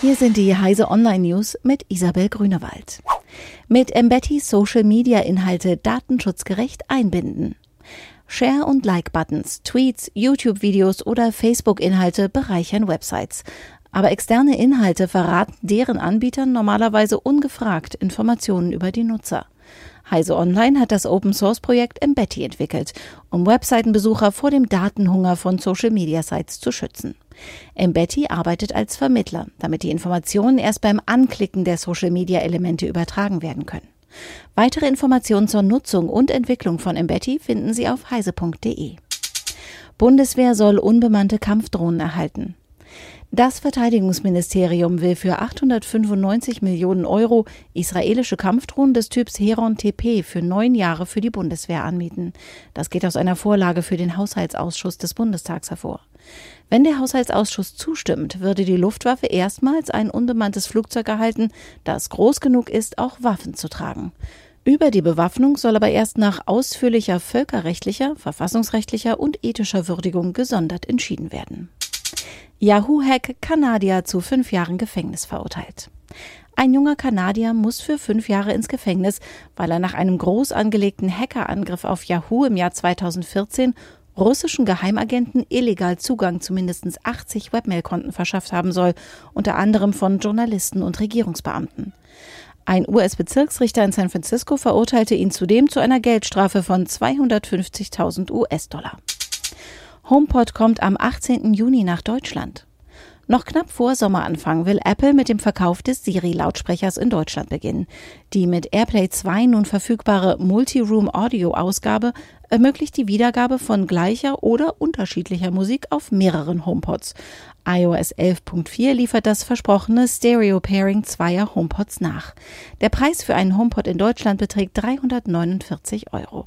Hier sind die Heise Online News mit Isabel Grünewald. Mit Embeddy Social Media Inhalte datenschutzgerecht einbinden. Share- und Like-Buttons, Tweets, YouTube-Videos oder Facebook-Inhalte bereichern Websites. Aber externe Inhalte verraten deren Anbietern normalerweise ungefragt Informationen über die Nutzer. Heise Online hat das Open Source Projekt Embeddy entwickelt, um Webseitenbesucher vor dem Datenhunger von Social Media Sites zu schützen. Embeddy arbeitet als Vermittler, damit die Informationen erst beim Anklicken der Social Media Elemente übertragen werden können. Weitere Informationen zur Nutzung und Entwicklung von Embeddy finden Sie auf heise.de. Bundeswehr soll unbemannte Kampfdrohnen erhalten. Das Verteidigungsministerium will für 895 Millionen Euro israelische Kampfdrohnen des Typs Heron TP für neun Jahre für die Bundeswehr anmieten. Das geht aus einer Vorlage für den Haushaltsausschuss des Bundestags hervor. Wenn der Haushaltsausschuss zustimmt, würde die Luftwaffe erstmals ein unbemanntes Flugzeug erhalten, das groß genug ist, auch Waffen zu tragen. Über die Bewaffnung soll aber erst nach ausführlicher völkerrechtlicher, verfassungsrechtlicher und ethischer Würdigung gesondert entschieden werden. Yahoo-Hack Kanadier zu fünf Jahren Gefängnis verurteilt. Ein junger Kanadier muss für fünf Jahre ins Gefängnis, weil er nach einem groß angelegten Hackerangriff auf Yahoo im Jahr 2014 russischen Geheimagenten illegal Zugang zu mindestens 80 Webmail-Konten verschafft haben soll, unter anderem von Journalisten und Regierungsbeamten. Ein US-Bezirksrichter in San Francisco verurteilte ihn zudem zu einer Geldstrafe von 250.000 US-Dollar. HomePod kommt am 18. Juni nach Deutschland. Noch knapp vor Sommeranfang will Apple mit dem Verkauf des Siri-Lautsprechers in Deutschland beginnen. Die mit AirPlay 2 nun verfügbare Multi-Room-Audio-Ausgabe ermöglicht die Wiedergabe von gleicher oder unterschiedlicher Musik auf mehreren HomePods. iOS 11.4 liefert das versprochene Stereo-Pairing zweier HomePods nach. Der Preis für einen HomePod in Deutschland beträgt 349 Euro.